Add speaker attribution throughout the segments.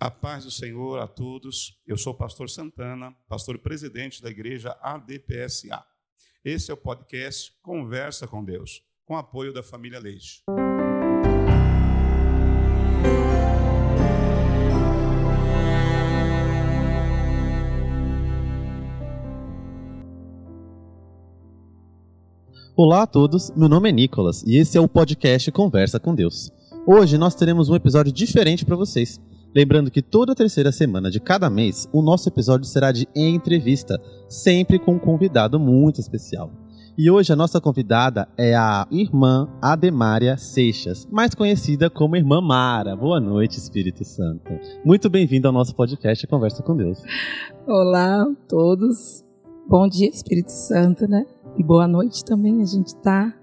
Speaker 1: A paz do Senhor a todos. Eu sou o pastor Santana, pastor presidente da igreja ADPSA. Esse é o podcast Conversa com Deus, com apoio da família Leite.
Speaker 2: Olá a todos, meu nome é Nicolas e esse é o podcast Conversa com Deus. Hoje nós teremos um episódio diferente para vocês. Lembrando que toda terceira semana de cada mês, o nosso episódio será de entrevista, sempre com um convidado muito especial. E hoje a nossa convidada é a irmã Ademária Seixas, mais conhecida como Irmã Mara. Boa noite, Espírito Santo. Muito bem-vindo ao nosso podcast Conversa com Deus.
Speaker 3: Olá a todos. Bom dia, Espírito Santo, né? E boa noite também. A gente está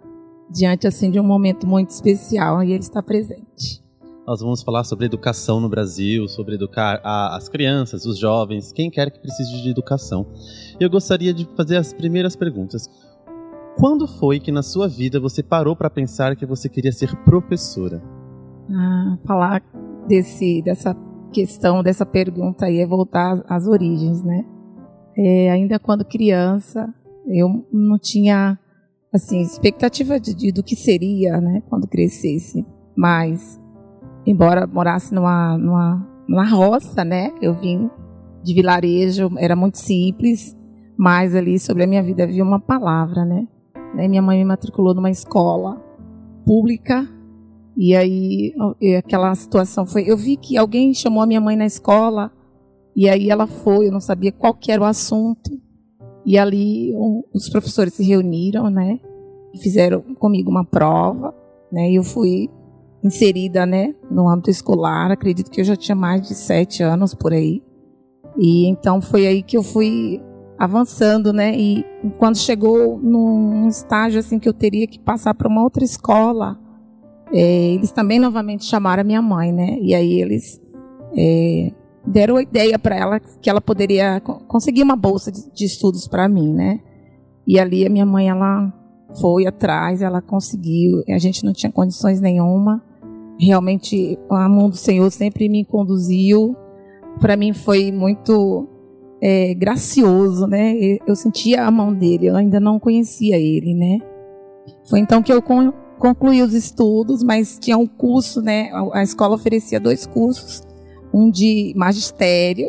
Speaker 3: diante assim de um momento muito especial e ele está presente.
Speaker 2: Nós vamos falar sobre educação no Brasil, sobre educar a, as crianças, os jovens, quem quer que precise de educação. Eu gostaria de fazer as primeiras perguntas. Quando foi que na sua vida você parou para pensar que você queria ser professora?
Speaker 3: Ah, falar desse, dessa questão, dessa pergunta aí é voltar às origens, né? É, ainda quando criança, eu não tinha assim expectativa de, de, do que seria, né, quando crescesse. Mas embora morasse numa, numa, numa roça, né, eu vim de vilarejo, era muito simples, mas ali sobre a minha vida havia uma palavra, né? né minha mãe me matriculou numa escola pública e aí aquela situação foi, eu vi que alguém chamou a minha mãe na escola e aí ela foi, eu não sabia qual que era o assunto e ali um, os professores se reuniram, né? Fizeram comigo uma prova, né? E eu fui inserida, né? No âmbito escolar. Acredito que eu já tinha mais de sete anos por aí. E então foi aí que eu fui avançando, né? E quando chegou num estágio assim que eu teria que passar para uma outra escola, é, eles também novamente chamaram a minha mãe, né? E aí eles é, deram a ideia para ela que ela poderia conseguir uma bolsa de, de estudos para mim, né? E ali a minha mãe ela foi atrás, ela conseguiu. A gente não tinha condições nenhuma. Realmente a mão do Senhor sempre me conduziu. Para mim foi muito é, gracioso, né? Eu sentia a mão dele. Eu ainda não conhecia ele, né? Foi então que eu concluí os estudos, mas tinha um curso, né? A escola oferecia dois cursos um de magistério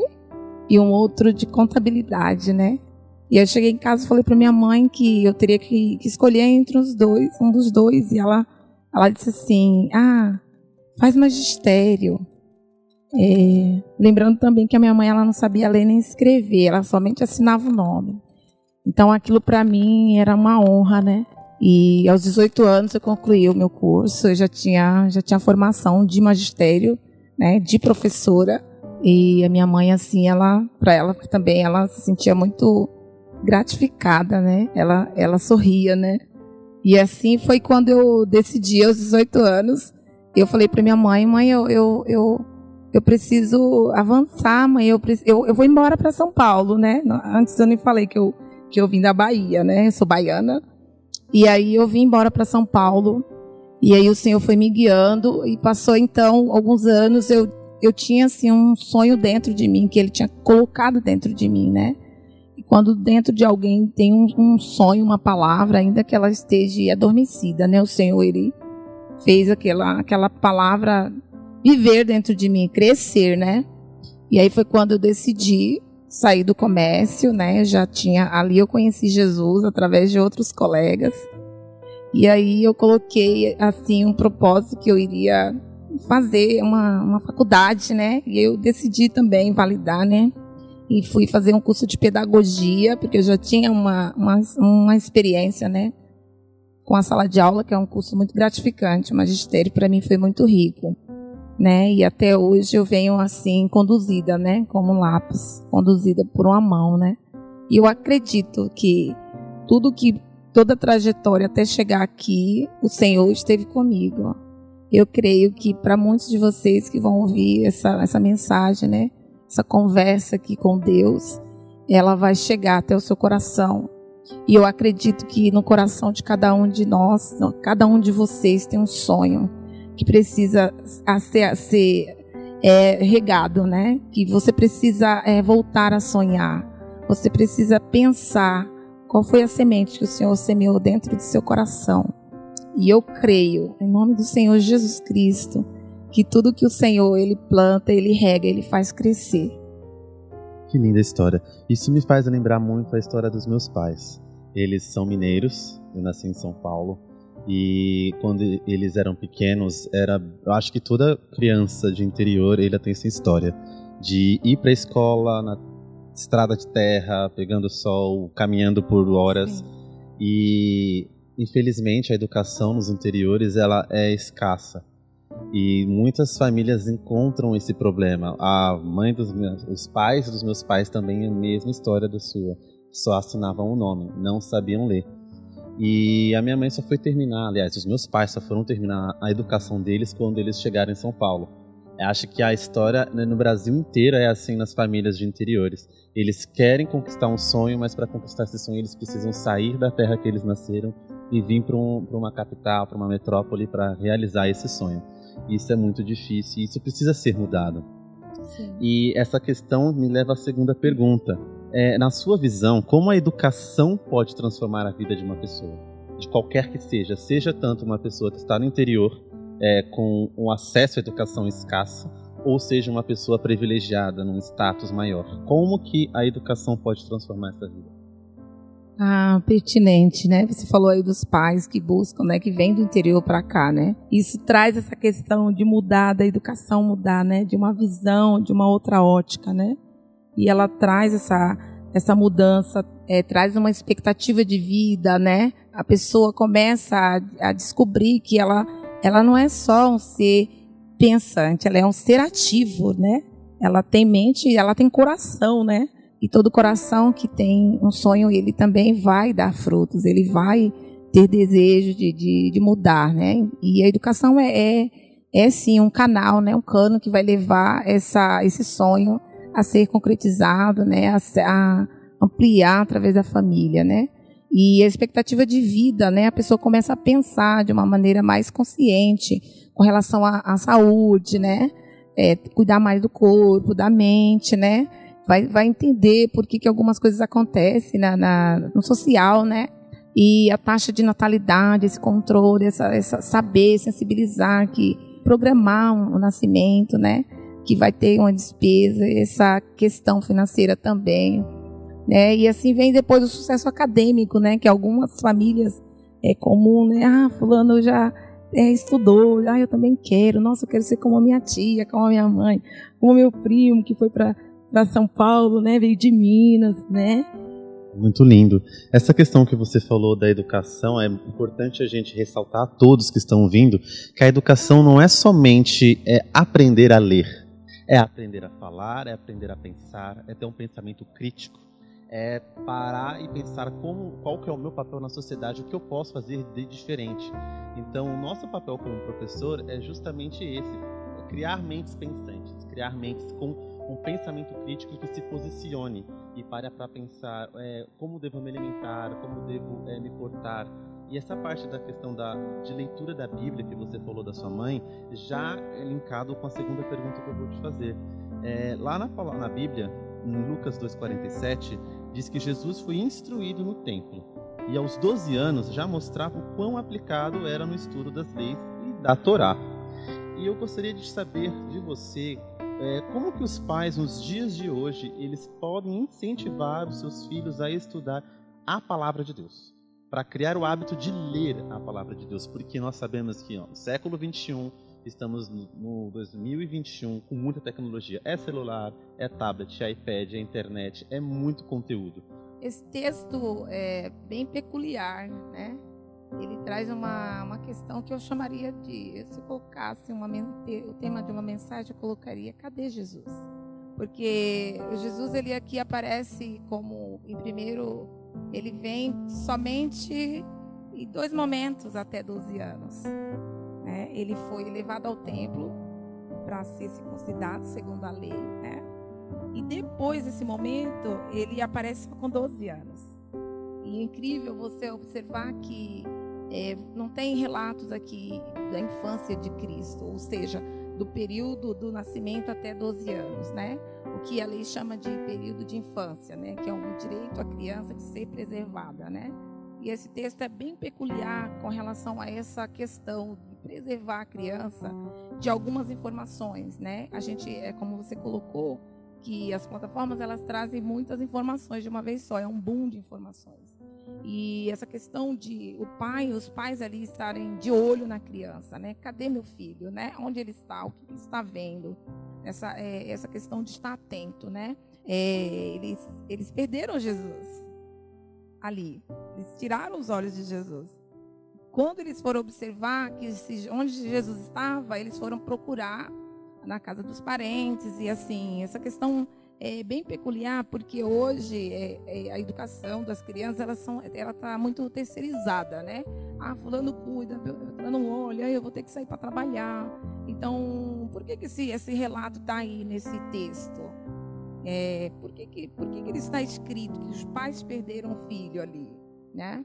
Speaker 3: e um outro de contabilidade, né? E eu cheguei em casa e falei para minha mãe que eu teria que, que, escolher entre os dois, um dos dois, e ela, ela disse assim: Ah, faz magistério. É, lembrando também que a minha mãe ela não sabia ler nem escrever, ela somente assinava o nome. Então aquilo para mim era uma honra, né? E aos 18 anos eu concluí o meu curso, eu já tinha já tinha formação de magistério né, de professora. E a minha mãe, assim, ela, para ela também, ela se sentia muito gratificada, né? Ela, ela sorria, né? E assim foi quando eu decidi, aos 18 anos, eu falei para minha mãe, mãe, eu, eu, eu, eu preciso avançar, mãe, eu, eu, eu vou embora para São Paulo, né? Antes eu nem falei que eu, que eu vim da Bahia, né? Eu sou baiana. E aí eu vim embora para São Paulo e aí o Senhor foi me guiando e passou então alguns anos eu eu tinha assim um sonho dentro de mim que ele tinha colocado dentro de mim, né? E quando dentro de alguém tem um, um sonho, uma palavra, ainda que ela esteja adormecida, né? O Senhor ele fez aquela aquela palavra viver dentro de mim, crescer, né? E aí foi quando eu decidi sair do comércio, né? Já tinha ali eu conheci Jesus através de outros colegas. E aí eu coloquei assim um propósito que eu iria fazer uma, uma faculdade, né? E eu decidi também validar, né? E fui fazer um curso de pedagogia, porque eu já tinha uma, uma, uma experiência, né? Com a sala de aula, que é um curso muito gratificante. O magistério, para mim, foi muito rico, né? E até hoje eu venho, assim, conduzida, né? Como um lápis, conduzida por uma mão, né? E eu acredito que tudo que toda a trajetória até chegar aqui, o Senhor esteve comigo. Eu creio que para muitos de vocês que vão ouvir essa, essa mensagem, né, essa conversa aqui com Deus, ela vai chegar até o seu coração. E eu acredito que no coração de cada um de nós, cada um de vocês tem um sonho que precisa ser, ser é, regado, né? Que você precisa é, voltar a sonhar. Você precisa pensar qual foi a semente que o Senhor semeou dentro do seu coração. E eu creio, em nome do Senhor Jesus Cristo, que tudo que o Senhor ele planta, ele rega, ele faz crescer.
Speaker 2: Que linda história. Isso me faz lembrar muito a história dos meus pais. Eles são mineiros, eu nasci em São Paulo. E quando eles eram pequenos, era, eu acho que toda criança de interior, ele tem essa história de ir para a escola na estrada de terra, pegando sol, caminhando por horas. Sim. E infelizmente a educação nos interiores ela é escassa. E muitas famílias encontram esse problema. A mãe dos meus, os pais dos meus pais também a mesma história da sua. Só assinavam o nome, não sabiam ler. E a minha mãe só foi terminar, aliás, os meus pais só foram terminar a educação deles quando eles chegaram em São Paulo. Eu acho que a história né, no Brasil inteiro é assim nas famílias de interiores. Eles querem conquistar um sonho, mas para conquistar esse sonho eles precisam sair da terra que eles nasceram e vir para um, uma capital, para uma metrópole para realizar esse sonho. Isso é muito difícil isso precisa ser mudado. Sim. E essa questão me leva à segunda pergunta é, na sua visão, como a educação pode transformar a vida de uma pessoa? De qualquer que seja, seja tanto uma pessoa que está no interior, é, com um acesso à educação escassa, ou seja uma pessoa privilegiada, num status maior. Como que a educação pode transformar essa vida?
Speaker 3: Ah, pertinente, né? Você falou aí dos pais que buscam, né, que vêm do interior para cá, né? Isso traz essa questão de mudar da educação, mudar, né, de uma visão, de uma outra ótica, né? e ela traz essa, essa mudança, é, traz uma expectativa de vida, né? A pessoa começa a, a, descobrir que ela, ela não é só um ser pensante, ela é um ser ativo, né? Ela tem mente, ela tem coração, né? E todo coração que tem um sonho, ele também vai dar frutos, ele vai ter desejo de, de, de mudar, né? E a educação é, é, é sim um canal, né? Um cano que vai levar essa, esse sonho a ser concretizado, né, a, a ampliar através da família, né? E a expectativa de vida, né? A pessoa começa a pensar de uma maneira mais consciente com relação à, à saúde, né? É, cuidar mais do corpo, da mente, né? Vai, vai entender por que, que algumas coisas acontecem na, na, no social, né? E a taxa de natalidade, esse controle, essa, essa saber, sensibilizar que programar um, um nascimento, né? que vai ter uma despesa, essa questão financeira também. Né? E assim vem depois o sucesso acadêmico, né? que algumas famílias é comum, né? Ah, fulano já é, estudou, ah, eu também quero, nossa, eu quero ser como a minha tia, como a minha mãe, como o meu primo que foi para São Paulo, né? Veio de Minas, né?
Speaker 2: Muito lindo. Essa questão que você falou da educação é importante a gente ressaltar a todos que estão vindo que a educação não é somente é, aprender a ler. É aprender a falar, é aprender a pensar, é ter um pensamento crítico, é parar e pensar como, qual que é o meu papel na sociedade, o que eu posso fazer de diferente. Então, o nosso papel como professor é justamente esse: é criar mentes pensantes, criar mentes com um pensamento crítico que se posicione e pare para pensar é, como devo me alimentar, como devo é, me portar, e essa parte da questão da, de leitura da Bíblia que você falou da sua mãe, já é linkado com a segunda pergunta que eu vou te fazer. É, lá na, na Bíblia, em Lucas 2,47, diz que Jesus foi instruído no templo. E aos 12 anos já mostrava o quão aplicado era no estudo das leis e da Torá. E eu gostaria de saber de você é, como que os pais nos dias de hoje eles podem incentivar os seus filhos a estudar a palavra de Deus para criar o hábito de ler a palavra de Deus, porque nós sabemos que ó, no século 21 estamos no 2021 com muita tecnologia. É celular, é tablet, é iPad, é internet, é muito conteúdo.
Speaker 3: Esse texto é bem peculiar, né? Ele traz uma, uma questão que eu chamaria de, se colocasse uma, o tema de uma mensagem, eu colocaria, cadê Jesus? Porque Jesus ele aqui aparece como, em primeiro ele vem somente em dois momentos até 12 anos. Né? Ele foi levado ao templo para ser circuncidado segundo a lei. Né? E depois desse momento, ele aparece com 12 anos. E é incrível você observar que é, não tem relatos aqui da infância de Cristo, ou seja, do período do nascimento até 12 anos, né? O que a lei chama de período de infância, né? Que é um direito à criança de ser preservada, né? E esse texto é bem peculiar com relação a essa questão de preservar a criança de algumas informações, né? A gente, é como você colocou, que as plataformas elas trazem muitas informações de uma vez só, é um boom de informações. E essa questão de o pai, os pais ali estarem de olho na criança, né? Cadê meu filho, né? Onde ele está? O que ele está vendo? Essa, é, essa questão de estar atento, né? É, eles, eles perderam Jesus ali. Eles tiraram os olhos de Jesus. Quando eles foram observar que onde Jesus estava, eles foram procurar na casa dos parentes e assim essa questão é bem peculiar porque hoje é, é, a educação das crianças elas são, ela está muito terceirizada, né? Ah, fulano cuida, fulano olha, eu vou ter que sair para trabalhar. Então, por que, que esse, esse relato está aí nesse texto? É, por que, que, por que, que ele está escrito que os pais perderam o filho ali, né?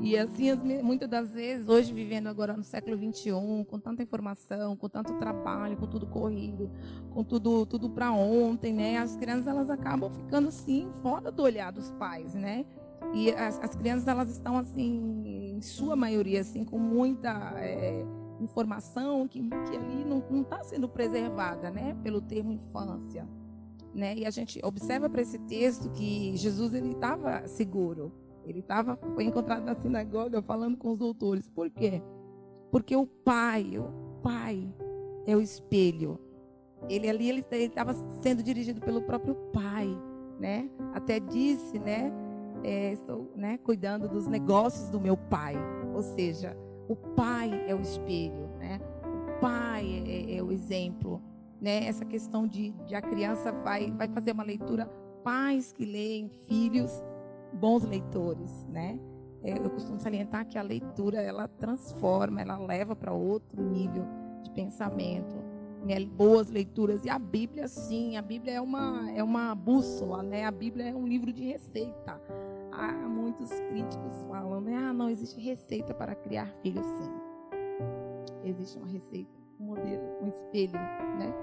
Speaker 3: E assim, muitas das vezes, hoje vivendo agora no século 21, com tanta informação, com tanto trabalho, com tudo corrido, com tudo tudo para ontem, né? As crianças elas acabam ficando assim fora do olhar dos pais, né? E as, as crianças elas estão assim, em sua maioria assim, com muita é, informação que, que ali não está sendo preservada, né? Pelo termo infância, né? E a gente observa para esse texto que Jesus ele estava seguro ele tava, foi encontrado na sinagoga falando com os doutores. Por quê? Porque o pai, o pai é o espelho. Ele ali ele estava sendo dirigido pelo próprio pai, né? Até disse, né? É, estou, né, cuidando dos negócios do meu pai. Ou seja, o pai é o espelho, né? O pai é, é, é o exemplo, né? Essa questão de, de a criança vai vai fazer uma leitura pais que leem, filhos bons leitores, né? É, eu costumo salientar que a leitura ela transforma, ela leva para outro nível de pensamento, né? boas leituras e a Bíblia sim, a Bíblia é uma é uma bússola, né? A Bíblia é um livro de receita. Muitos críticos falam, né? Ah, não existe receita para criar filhos, sim. Existe uma receita, um modelo, um espelho, né?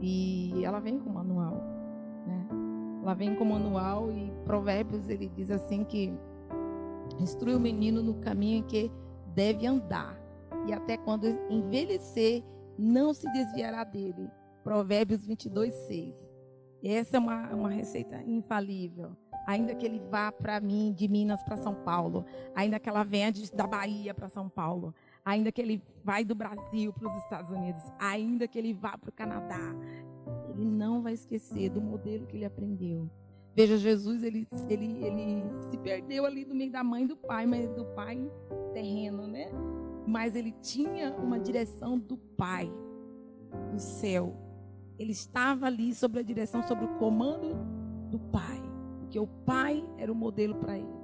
Speaker 3: E ela vem com né? Ela vem com manual e Provérbios ele diz assim que instrui o menino no caminho em que deve andar e até quando envelhecer não se desviará dele. Provérbios 22, 6. Essa é uma, uma receita infalível. Ainda que ele vá para mim, de Minas para São Paulo, ainda que ela venha de, da Bahia para São Paulo, ainda que ele vai do Brasil para os Estados Unidos, ainda que ele vá para o Canadá, ele não vai esquecer do modelo que ele aprendeu. Veja, Jesus, ele, ele, ele se perdeu ali no meio da mãe e do pai, mas do pai terreno, né? Mas ele tinha uma direção do pai, do céu. Ele estava ali sob a direção, sobre o comando do pai. Porque o pai era o modelo para ele.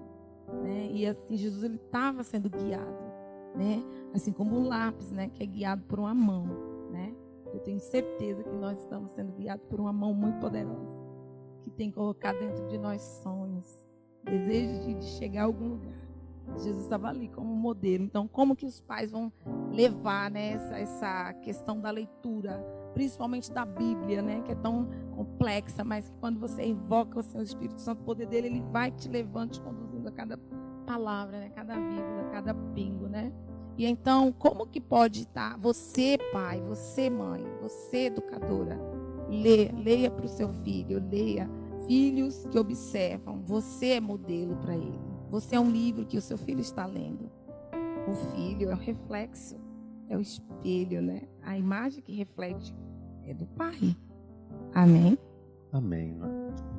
Speaker 3: Né? E assim, Jesus ele estava sendo guiado. Né? Assim como o lápis, né? Que é guiado por uma mão? Eu tenho certeza que nós estamos sendo guiados por uma mão muito poderosa, que tem colocado dentro de nós sonhos, desejos de chegar a algum lugar. Jesus estava ali como modelo. Então, como que os pais vão levar né, essa, questão da leitura, E então, como que pode estar você, pai, você, mãe, você, educadora, lê, leia para o seu filho, leia. Filhos que observam, você é modelo para ele. Você é um livro que o seu filho está lendo. O filho é o reflexo, é o espelho, né? A imagem que reflete é do pai. Amém?
Speaker 2: Amém,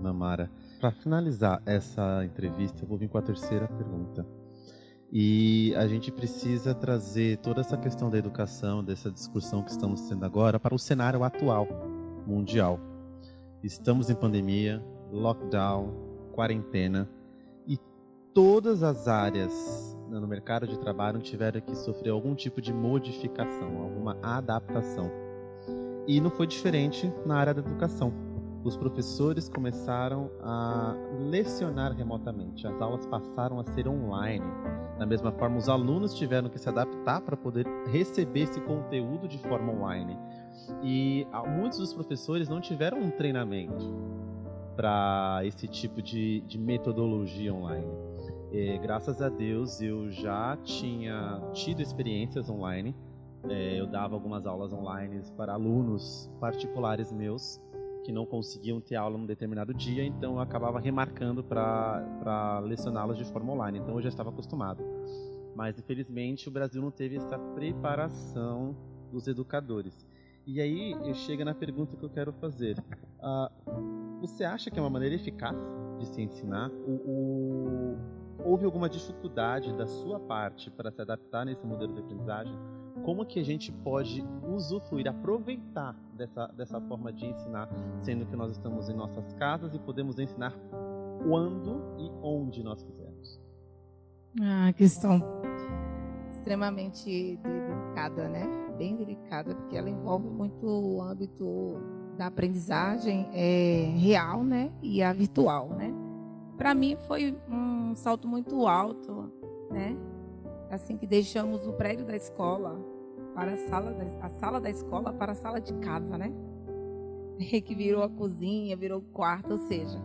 Speaker 2: Namara. Para finalizar essa entrevista, eu vou vir com a terceira pergunta. E a gente precisa trazer toda essa questão da educação, dessa discussão que estamos tendo agora, para o cenário atual, mundial. Estamos em pandemia, lockdown, quarentena, e todas as áreas no mercado de trabalho tiveram que sofrer algum tipo de modificação, alguma adaptação. E não foi diferente na área da educação. Os professores começaram a lecionar remotamente, as aulas passaram a ser online da mesma forma, os alunos tiveram que se adaptar para poder receber esse conteúdo de forma online. E ah, muitos dos professores não tiveram um treinamento para esse tipo de, de metodologia online. E, graças a Deus eu já tinha tido experiências online. É, eu dava algumas aulas online para alunos particulares meus que não conseguiam ter aula num determinado dia, então eu acabava remarcando para lecioná-los de forma online. Então eu já estava acostumado. Mas infelizmente o Brasil não teve essa preparação dos educadores. E aí eu chego na pergunta que eu quero fazer. Uh, você acha que é uma maneira eficaz de se ensinar? O, o, houve alguma dificuldade da sua parte para se adaptar nesse modelo de aprendizagem? Como que a gente pode usufruir, aproveitar dessa, dessa forma de ensinar, sendo que nós estamos em nossas casas e podemos ensinar quando e onde nós quisermos?
Speaker 3: Ah, questão extremamente delicada, né? Bem delicada, porque ela envolve muito o âmbito da aprendizagem é, real, né? E a virtual, né? Para mim foi um salto muito alto, né? Assim que deixamos o prédio da escola para a sala da, a sala da escola para a sala de casa, né? Que virou a cozinha, virou o quarto, ou seja,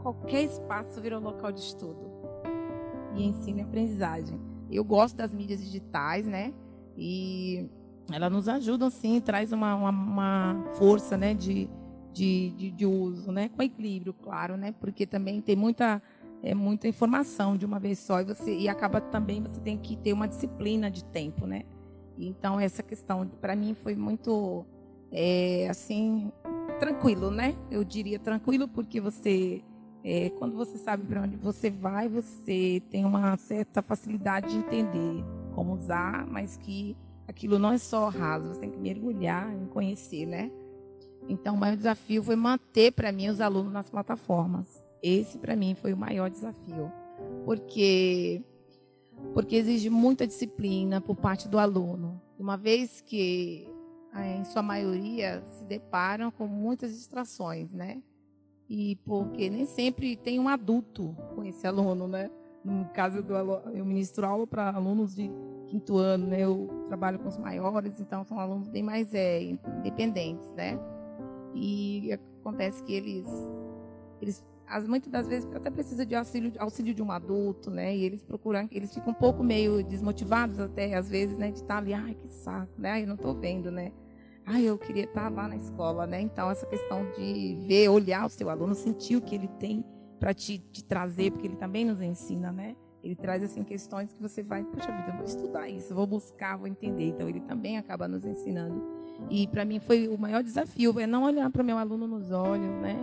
Speaker 3: qualquer espaço virou local de estudo e ensino e aprendizagem. Eu gosto das mídias digitais, né? E elas nos ajudam, sim, traz uma, uma, uma força, né, de, de, de, de, uso, né? Com equilíbrio, claro, né? Porque também tem muita é muita informação de uma vez só e você e acaba também você tem que ter uma disciplina de tempo, né? Então essa questão para mim foi muito é, assim tranquilo, né? Eu diria tranquilo porque você é, quando você sabe para onde você vai, você tem uma certa facilidade de entender como usar, mas que aquilo não é só raso, você tem que mergulhar em conhecer, né? Então, o maior desafio foi manter para mim os alunos nas plataformas. Esse para mim foi o maior desafio, porque porque exige muita disciplina por parte do aluno. Uma vez que em sua maioria se deparam com muitas distrações, né? E porque nem sempre tem um adulto com esse aluno, né? No caso do eu ministro aula para alunos de quinto ano, né? Eu trabalho com os maiores, então são alunos bem mais é, independentes, né? E acontece que eles eles as, muitas das vezes até precisa de auxílio, auxílio de um adulto, né? E eles procuram, eles ficam um pouco meio desmotivados até às vezes, né? De estar ali, ai que saco, né? Ai, eu não estou vendo, né? Ai, eu queria estar lá na escola, né? Então essa questão de ver, olhar o seu aluno, sentir o que ele tem para te, te trazer, porque ele também nos ensina, né? Ele traz assim questões que você vai, puxa vida, eu vou estudar isso, vou buscar, vou entender. Então ele também acaba nos ensinando. E para mim foi o maior desafio é não olhar para o meu aluno nos olhos, né?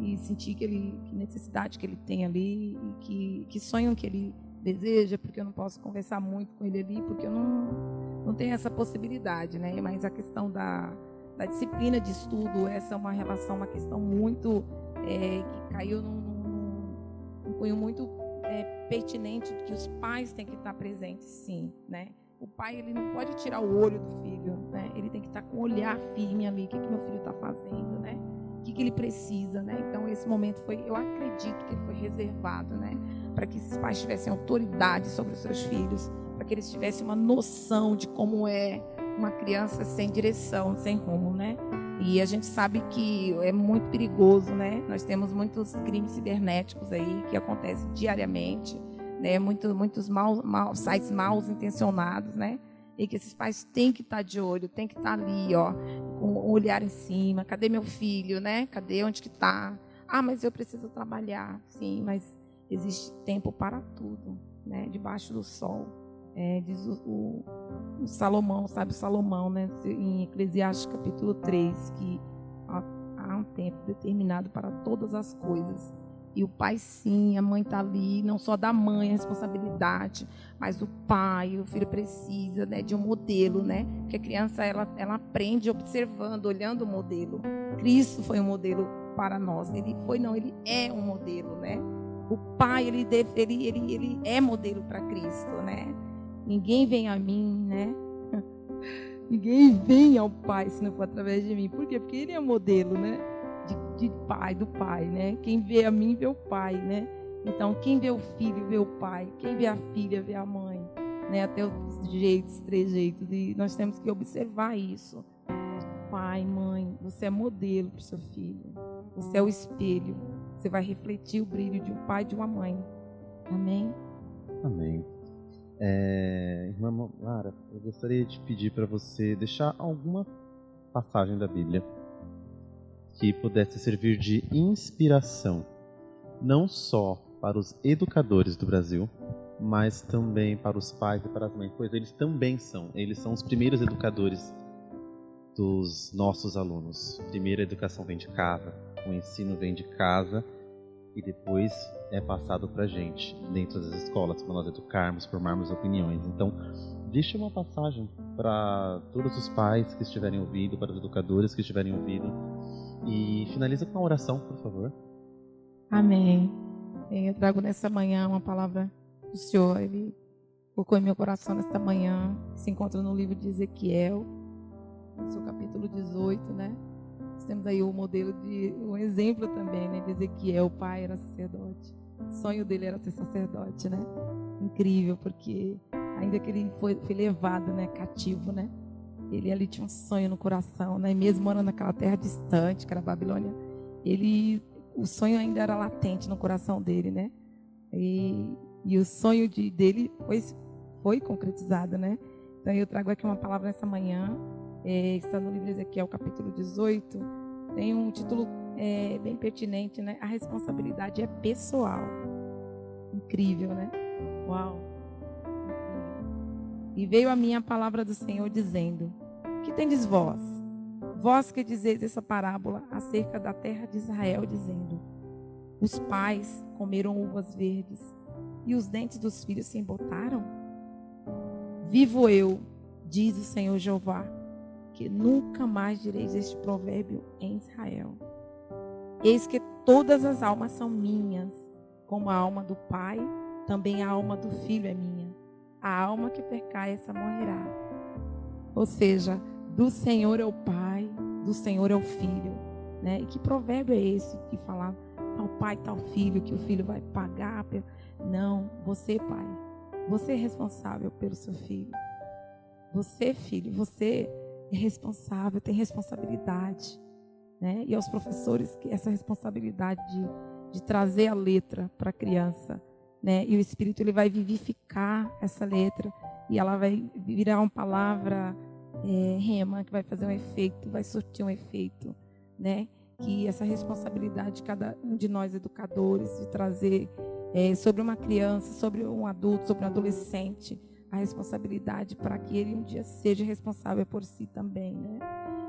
Speaker 3: E sentir que ele que necessidade que ele tem ali e que que sonho que ele deseja, porque eu não posso conversar muito com ele ali, porque eu não não tenho essa possibilidade, né? Mas a questão da da disciplina de estudo, essa é uma relação, uma questão muito é, que caiu num, num, num cunho muito é, pertinente que os pais têm que estar presentes, sim, né? O pai ele não pode tirar o olho do filho, né? Ele tem estar com o olhar firme ali, o que, que meu filho está fazendo, né? O que, que ele precisa, né? Então esse momento foi, eu acredito que ele foi reservado, né? Para que esses pais tivessem autoridade sobre os seus filhos, para que eles tivessem uma noção de como é uma criança sem direção, sem rumo, né? E a gente sabe que é muito perigoso, né? Nós temos muitos crimes cibernéticos aí que acontecem diariamente, né? Muito, muitos mal, mal, sites mal intencionados, né? Que esses pais têm que estar tá de olho, têm que estar tá ali, ó, com o olhar em cima. Cadê meu filho, né? Cadê onde que está? Ah, mas eu preciso trabalhar. Sim, mas existe tempo para tudo, né? Debaixo do sol. É, diz o, o, o, Salomão, sabe Salomão, né, em Eclesiastes capítulo 3, que há, um tempo determinado para todas as coisas. E o pai sim, a mãe está ali, não só da mãe a responsabilidade, mas o pai, o filho precisa né, de um modelo, né? Que a criança ela, ela aprende observando, olhando o modelo. Cristo foi um modelo para nós. Ele foi, não, ele é um modelo, né? O pai, ele, deve, ele, ele, ele é modelo para Cristo, né? Ninguém vem a mim, né? Ninguém vem ao Pai se não for através de mim. Por quê? Porque ele é modelo, né? De, de, pai, do Pai, né? Quem vê a mim vê o Pai, né? Então, quem vê o filho vê o Pai. Quem vê a filha vê a mãe. Né? Até os jeitos, três jeitos. E nós temos que observar isso. pai, mãe, você é modelo para o seu filho. Você é o espelho. Você vai refletir o brilho de um pai e de uma mãe. Amém?
Speaker 2: Amém. É, irmã Lara, eu gostaria de pedir para você deixar alguma passagem da Bíblia que pudesse servir de inspiração, não só para os educadores do Brasil, mas também para os pais e para as mães, pois eles também são, eles são os primeiros educadores dos nossos alunos. Primeiro, a educação vem de casa, o ensino vem de casa e depois é passado para gente dentro das escolas, para nós educarmos, formarmos opiniões. Então, deixe uma passagem para todos os pais que estiverem ouvindo, para os educadores que estiverem ouvindo e finaliza com uma oração, por favor.
Speaker 3: Amém. Eu trago nessa manhã uma palavra do Senhor. Ele colocou em meu coração nesta manhã. Se encontra no livro de Ezequiel, seu capítulo 18, né? Nós temos aí o modelo de um exemplo também, né? De Ezequiel, o pai era sacerdote. O sonho dele era ser sacerdote, né? Incrível, porque ainda que ele foi, foi levado, né, cativo, né? Ele ali tinha um sonho no coração, né? Mesmo morando naquela terra distante, que era a Babilônia, ele o sonho ainda era latente no coração dele, né? E, e o sonho de, dele foi, foi concretizado, né? Então eu trago aqui uma palavra nessa manhã é, está no livro Ezequiel, capítulo 18, tem um título é, bem pertinente, né? A responsabilidade é pessoal. Incrível, né? Uau! E veio a minha palavra do Senhor dizendo: Que tendes vós? Vós que dizeis essa parábola acerca da terra de Israel, dizendo: Os pais comeram uvas verdes e os dentes dos filhos se embotaram? Vivo eu, diz o Senhor Jeová, que nunca mais direis este provérbio em Israel. Eis que todas as almas são minhas, como a alma do pai, também a alma do filho é minha. A alma que percai, essa morrerá. Ou seja, do Senhor é o pai, do Senhor é o filho. Né? E que provérbio é esse que fala tal pai, tal filho, que o filho vai pagar? Não, você, pai, você é responsável pelo seu filho. Você, filho, você é responsável, tem responsabilidade. Né? E aos professores essa responsabilidade de, de trazer a letra para a criança. Né? E o Espírito ele vai vivificar essa letra e ela vai virar uma palavra é, rema que vai fazer um efeito, vai surtir um efeito, né? Que essa responsabilidade de cada um de nós educadores de trazer é, sobre uma criança, sobre um adulto, sobre um adolescente, a responsabilidade para que ele um dia seja responsável por si também, né?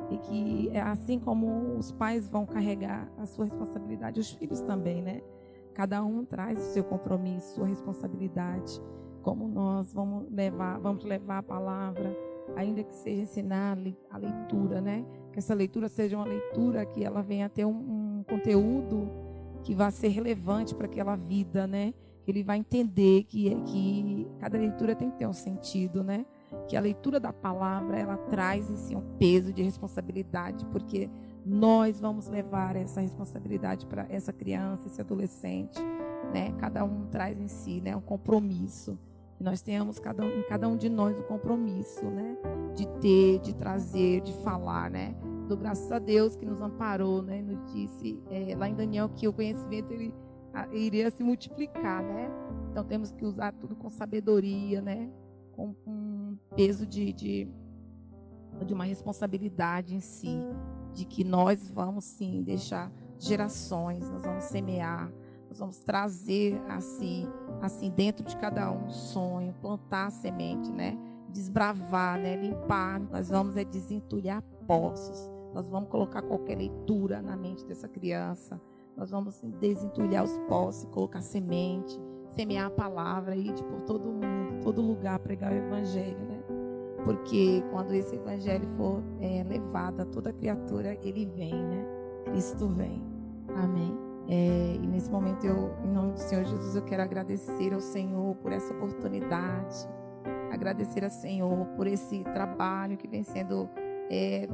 Speaker 3: E que é assim como os pais vão carregar a sua responsabilidade, os filhos também, né? Cada um traz o seu compromisso, sua responsabilidade. Como nós vamos levar, vamos levar a palavra, ainda que seja ensinar a leitura, né? Que essa leitura seja uma leitura que ela venha ter um, um conteúdo que vá ser relevante para aquela vida, né? ele vai entender que, que cada leitura tem que ter um sentido, né? Que a leitura da palavra, ela traz em si um peso de responsabilidade, porque nós vamos levar essa responsabilidade para essa criança, esse adolescente, né? Cada um traz em si, né, um compromisso. Nós tenhamos cada um, em cada um de nós um compromisso, né? De ter, de trazer, de falar, né? Do graças a Deus que nos amparou, né? Nos disse é, lá em Daniel que o conhecimento ele iria se multiplicar, né? Então temos que usar tudo com sabedoria, né? Com um peso de, de, de uma responsabilidade em si, de que nós vamos sim deixar gerações, nós vamos semear, nós vamos trazer assim, assim dentro de cada um sonho, plantar a semente, né? Desbravar, né? Limpar, nós vamos é desentulhar poços, nós vamos colocar qualquer leitura na mente dessa criança nós vamos desentulhar os poços, colocar semente, semear a palavra, ir por todo mundo, todo lugar, pregar o evangelho, né? Porque quando esse evangelho for é, levado a toda criatura, ele vem, né? Cristo vem. Amém. É, e nesse momento, eu, em nome do Senhor Jesus, eu quero agradecer ao Senhor por essa oportunidade. Agradecer ao Senhor por esse trabalho que vem sendo é,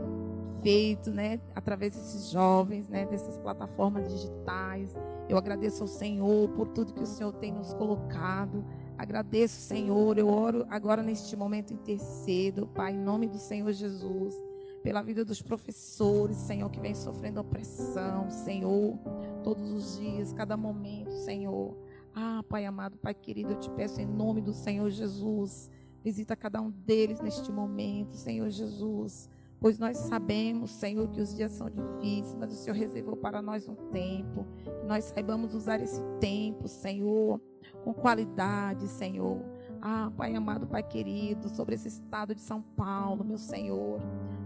Speaker 3: feito, né, através desses jovens, né, dessas plataformas digitais. Eu agradeço ao Senhor por tudo que o Senhor tem nos colocado. Agradeço, Senhor. Eu oro agora neste momento intercedo, Pai, em nome do Senhor Jesus, pela vida dos professores, Senhor, que vem sofrendo opressão, Senhor, todos os dias, cada momento, Senhor. Ah, Pai amado, Pai querido, eu te peço em nome do Senhor Jesus, visita cada um deles neste momento, Senhor Jesus. Pois nós sabemos, Senhor, que os dias são difíceis, mas o Senhor reservou para nós um tempo. Que nós saibamos usar esse tempo, Senhor, com qualidade, Senhor. Ah, Pai amado, Pai querido, sobre esse estado de São Paulo, meu Senhor.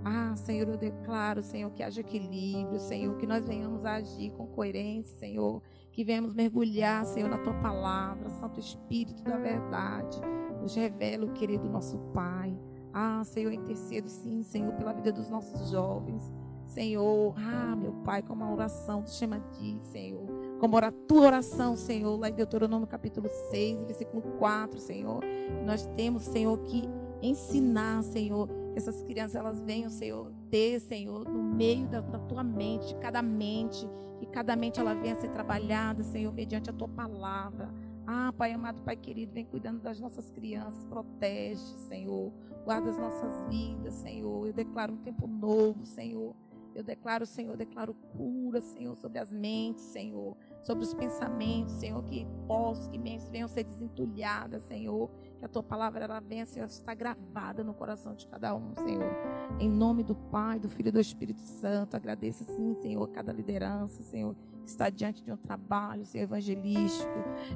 Speaker 3: Ah, Senhor, eu declaro, Senhor, que haja equilíbrio, Senhor, que nós venhamos a agir com coerência, Senhor, que venhamos mergulhar, Senhor, na tua palavra, Santo Espírito da verdade. Nos revela, querido nosso Pai. Ah, Senhor, intercedo sim, Senhor, pela vida dos nossos jovens. Senhor, ah, meu Pai, como a oração te chama de Senhor. Como a tua oração, Senhor, lá em Deuteronômio capítulo 6, versículo 4, Senhor. Nós temos, Senhor, que ensinar, Senhor, essas crianças elas venham, Senhor, ter, Senhor, no meio da, da, tua mente, de cada mente, que cada mente ela venha a ser trabalhada, Senhor, mediante a tua palavra. Ah, Pai amado, Pai querido, vem cuidando das nossas crianças, protege, Senhor. Guarda as nossas vidas, Senhor. Eu declaro um tempo novo, Senhor. Eu declaro, Senhor, eu declaro cura, Senhor, sobre as mentes, Senhor, sobre os pensamentos, Senhor, que possam, que mentes venham ser desentulhadas, Senhor, que a tua palavra ela venha, Senhor, está gravada no coração de cada um, Senhor. Em nome do Pai, do Filho e do Espírito Santo, agradeço, sim, Senhor, cada liderança, Senhor, está diante de um trabalho, Senhor, evangelístico.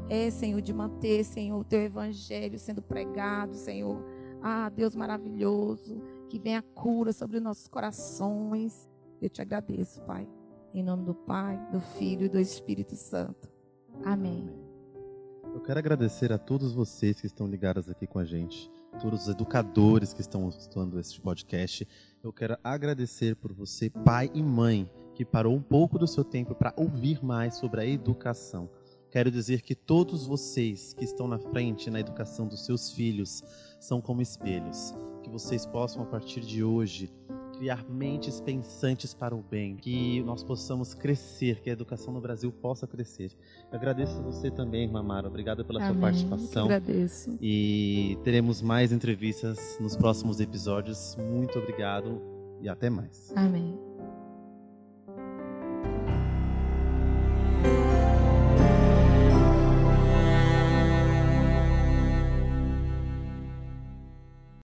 Speaker 3: É, Senhor, de manter, Senhor, o teu evangelho sendo pregado, Senhor. Ah, Deus maravilhoso, que venha cura sobre nossos corações. Eu te agradeço, Pai. Em nome do Pai, do Filho e do Espírito Santo. Amém.
Speaker 2: Eu quero agradecer a todos vocês que estão ligados aqui com a gente, todos os educadores que estão estudando este podcast. Eu quero agradecer por você, pai e mãe, que parou um pouco do seu tempo para ouvir mais sobre a educação. Quero dizer que todos vocês que estão na frente na educação dos seus filhos são como espelhos. Que vocês possam, a partir de hoje, criar mentes pensantes para o bem, que nós possamos crescer, que a educação no Brasil possa crescer. Eu agradeço você também, irmã Mara. Obrigada pela
Speaker 3: Amém.
Speaker 2: sua participação.
Speaker 3: Eu agradeço.
Speaker 2: E teremos mais entrevistas nos próximos episódios. Muito obrigado e até mais.
Speaker 3: Amém.